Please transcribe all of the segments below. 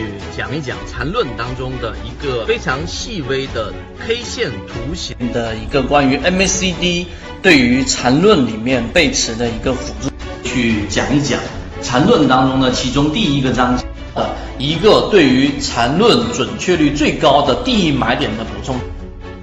去讲一讲缠论当中的一个非常细微的 K 线图形的一个关于 MACD 对于缠论里面背驰的一个辅助，去讲一讲缠论当中的其中第一个章节的一个对于缠论准确率最高的第一买点的补充。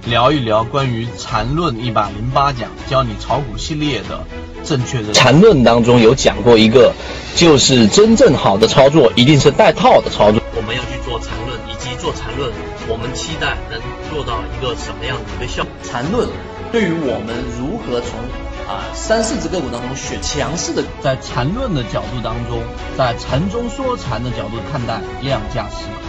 聊一聊关于缠论一百零八讲教你炒股系列的正确的缠论当中有讲过一个，就是真正好的操作一定是带套的操作。我们要去做缠论，以及做缠论，我们期待能做到一个什么样的一个效果？缠论对于我们如何从啊三四只个股当中选强势的，在缠论的角度当中，在缠中说禅的角度看待量价时，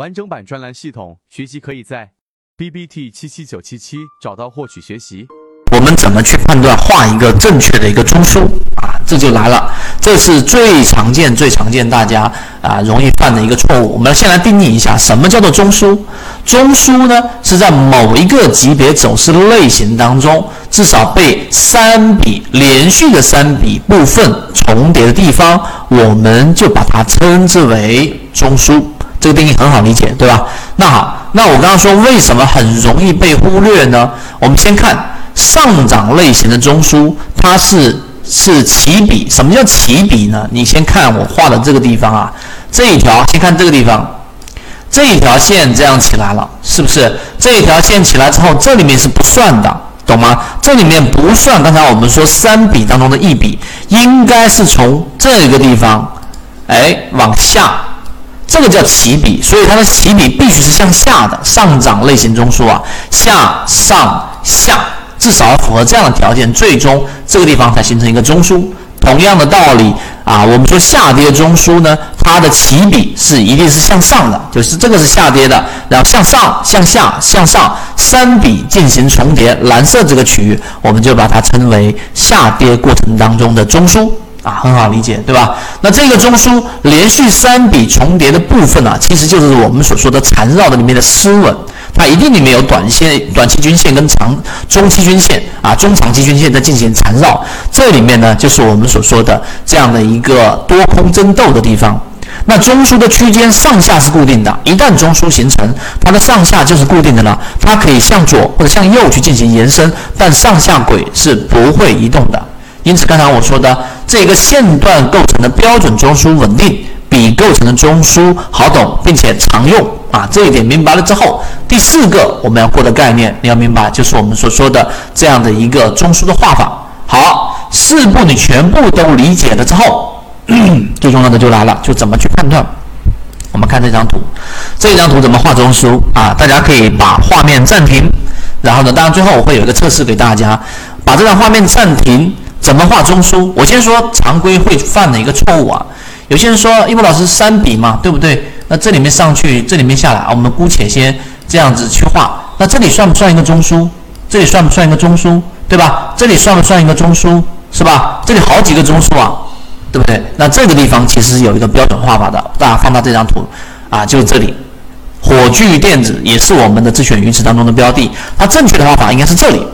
完整版专栏系统学习可以在 B B T 七七九七七找到获取学习。我们怎么去判断画一个正确的一个中枢啊？这就来了，这是最常见、最常见大家啊容易犯的一个错误。我们先来定义一下，什么叫做中枢？中枢呢是在某一个级别走势类型当中，至少被三笔连续的三笔部分重叠的地方，我们就把它称之为中枢。这个定义很好理解，对吧？那好，那我刚刚说为什么很容易被忽略呢？我们先看上涨类型的中枢，它是是起笔。什么叫起笔呢？你先看我画的这个地方啊，这一条，先看这个地方，这一条线这样起来了，是不是？这一条线起来之后，这里面是不算的，懂吗？这里面不算。刚才我们说三笔当中的一笔，应该是从这个地方，哎，往下。这个叫起笔，所以它的起笔必须是向下的上涨类型中枢啊，下上下，至少要符合这样的条件，最终这个地方才形成一个中枢。同样的道理啊，我们说下跌中枢呢，它的起笔是一定是向上的，就是这个是下跌的，然后向上、向下、向上三笔进行重叠，蓝色这个区域我们就把它称为下跌过程当中的中枢。啊，很好理解，对吧？那这个中枢连续三笔重叠的部分呢，其实就是我们所说的缠绕的里面的丝纹，它一定里面有短线、短期均线跟长中期均线啊、中长期均线在进行缠绕。这里面呢，就是我们所说的这样的一个多空争斗的地方。那中枢的区间上下是固定的，一旦中枢形成，它的上下就是固定的了，它可以向左或者向右去进行延伸，但上下轨是不会移动的。因此，刚才我说的这个线段构成的标准中枢稳定，比构成的中枢好懂，并且常用啊。这一点明白了之后，第四个我们要过的概念，你要明白，就是我们所说的这样的一个中枢的画法。好，四步你全部都理解了之后，最重要的就来了，就怎么去判断。我们看这张图，这张图怎么画中枢啊？大家可以把画面暂停，然后呢，当然最后我会有一个测试给大家，把这张画面暂停。怎么画中枢？我先说常规会犯的一个错误啊。有些人说，一博老师三笔嘛，对不对？那这里面上去，这里面下来，我们姑且先这样子去画。那这里算不算一个中枢？这里算不算一个中枢？对吧？这里算不算一个中枢？是吧？这里好几个中枢啊，对不对？那这个地方其实有一个标准画法的，大家放大这张图啊，就是这里，火炬电子也是我们的自选鱼池当中的标的，它正确的画法应该是这里。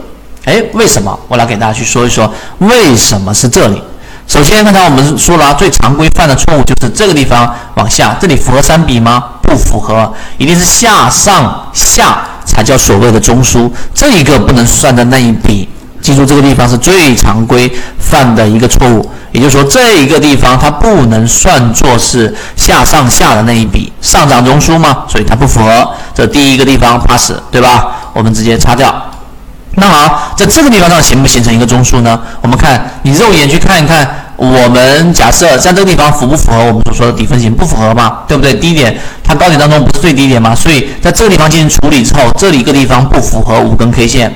哎，为什么？我来给大家去说一说，为什么是这里？首先，刚才我们说了，最常规犯的错误就是这个地方往下，这里符合三笔吗？不符合，一定是下上下才叫所谓的中枢，这一个不能算在那一笔。记住，这个地方是最常规犯的一个错误，也就是说，这一个地方它不能算作是下上下的那一笔上涨中枢吗？所以它不符合。这第一个地方 pass，对吧？我们直接擦掉。那好，在这个地方上形不形成一个中枢呢？我们看，你肉眼去看一看，我们假设在这个地方符不符合我们所说的底分型？不符合嘛，对不对？低点它高点当中不是最低点吗？所以在这个地方进行处理之后，这里一个地方不符合五根 K 线。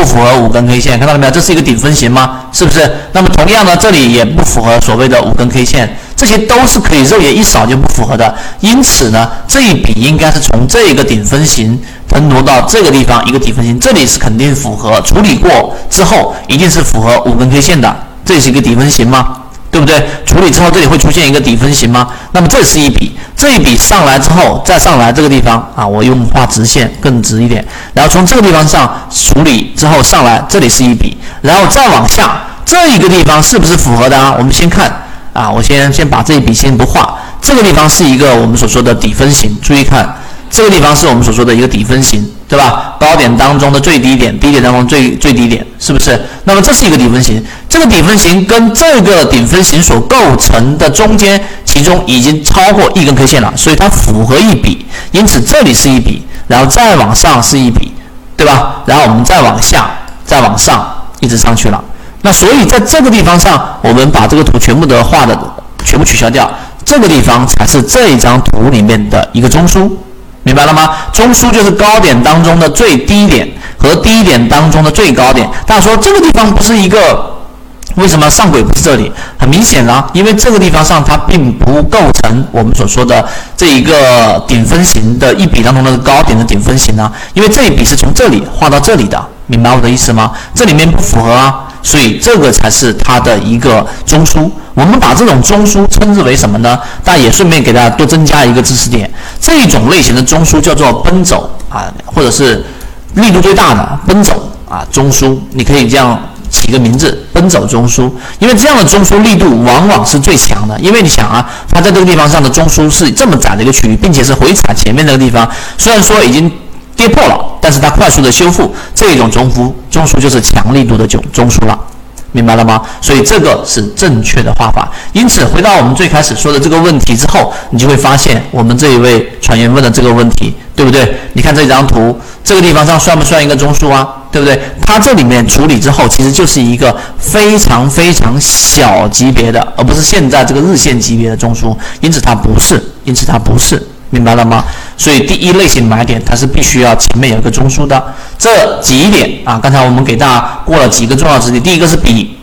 不符合五根 K 线，看到了没有？这是一个顶分型吗？是不是？那么同样呢，这里也不符合所谓的五根 K 线，这些都是可以肉眼一扫就不符合的。因此呢，这一笔应该是从这个顶分型腾挪到这个地方一个底分型，这里是肯定符合。处理过之后，一定是符合五根 K 线的，这是一个底分型吗？对不对？处理之后这里会出现一个底分型吗？那么这是一笔，这一笔上来之后再上来这个地方啊，我用画直线更直一点。然后从这个地方上处理之后上来，这里是一笔，然后再往下这一个地方是不是符合的啊？我们先看啊，我先先把这一笔先不画，这个地方是一个我们所说的底分型，注意看。这个地方是我们所说的一个底分型，对吧？高点当中的最低点，低点当中最最低点，是不是？那么这是一个底分型，这个底分型跟这个顶分型所构成的中间，其中已经超过一根 K 线了，所以它符合一笔，因此这里是一笔，然后再往上是一笔，对吧？然后我们再往下，再往上，一直上去了。那所以在这个地方上，我们把这个图全部的画的全部取消掉，这个地方才是这一张图里面的一个中枢。明白了吗？中枢就是高点当中的最低点和低点当中的最高点。大家说这个地方不是一个，为什么上轨不是这里？很明显啊，因为这个地方上它并不构成我们所说的这一个顶分型的一笔当中的高点的顶分型啊，因为这一笔是从这里画到这里的，明白我的意思吗？这里面不符合啊。所以这个才是它的一个中枢。我们把这种中枢称之为什么呢？大家也顺便给大家多增加一个知识点。这种类型的中枢叫做奔走啊，或者是力度最大的奔走啊中枢。你可以这样起个名字：奔走中枢。因为这样的中枢力度往往是最强的。因为你想啊，它在这个地方上的中枢是这么窄的一个区域，并且是回踩前面那个地方，虽然说已经。跌破了，但是它快速的修复，这种中枢中枢就是强力度的中中枢了，明白了吗？所以这个是正确的画法。因此，回到我们最开始说的这个问题之后，你就会发现我们这一位船员问的这个问题，对不对？你看这张图，这个地方上算不算一个中枢啊？对不对？它这里面处理之后，其实就是一个非常非常小级别的，而不是现在这个日线级别的中枢，因此它不是，因此它不是。明白了吗？所以第一类型买点，它是必须要前面有一个中枢的。这几点啊，刚才我们给大家过了几个重要知识点。第一个是比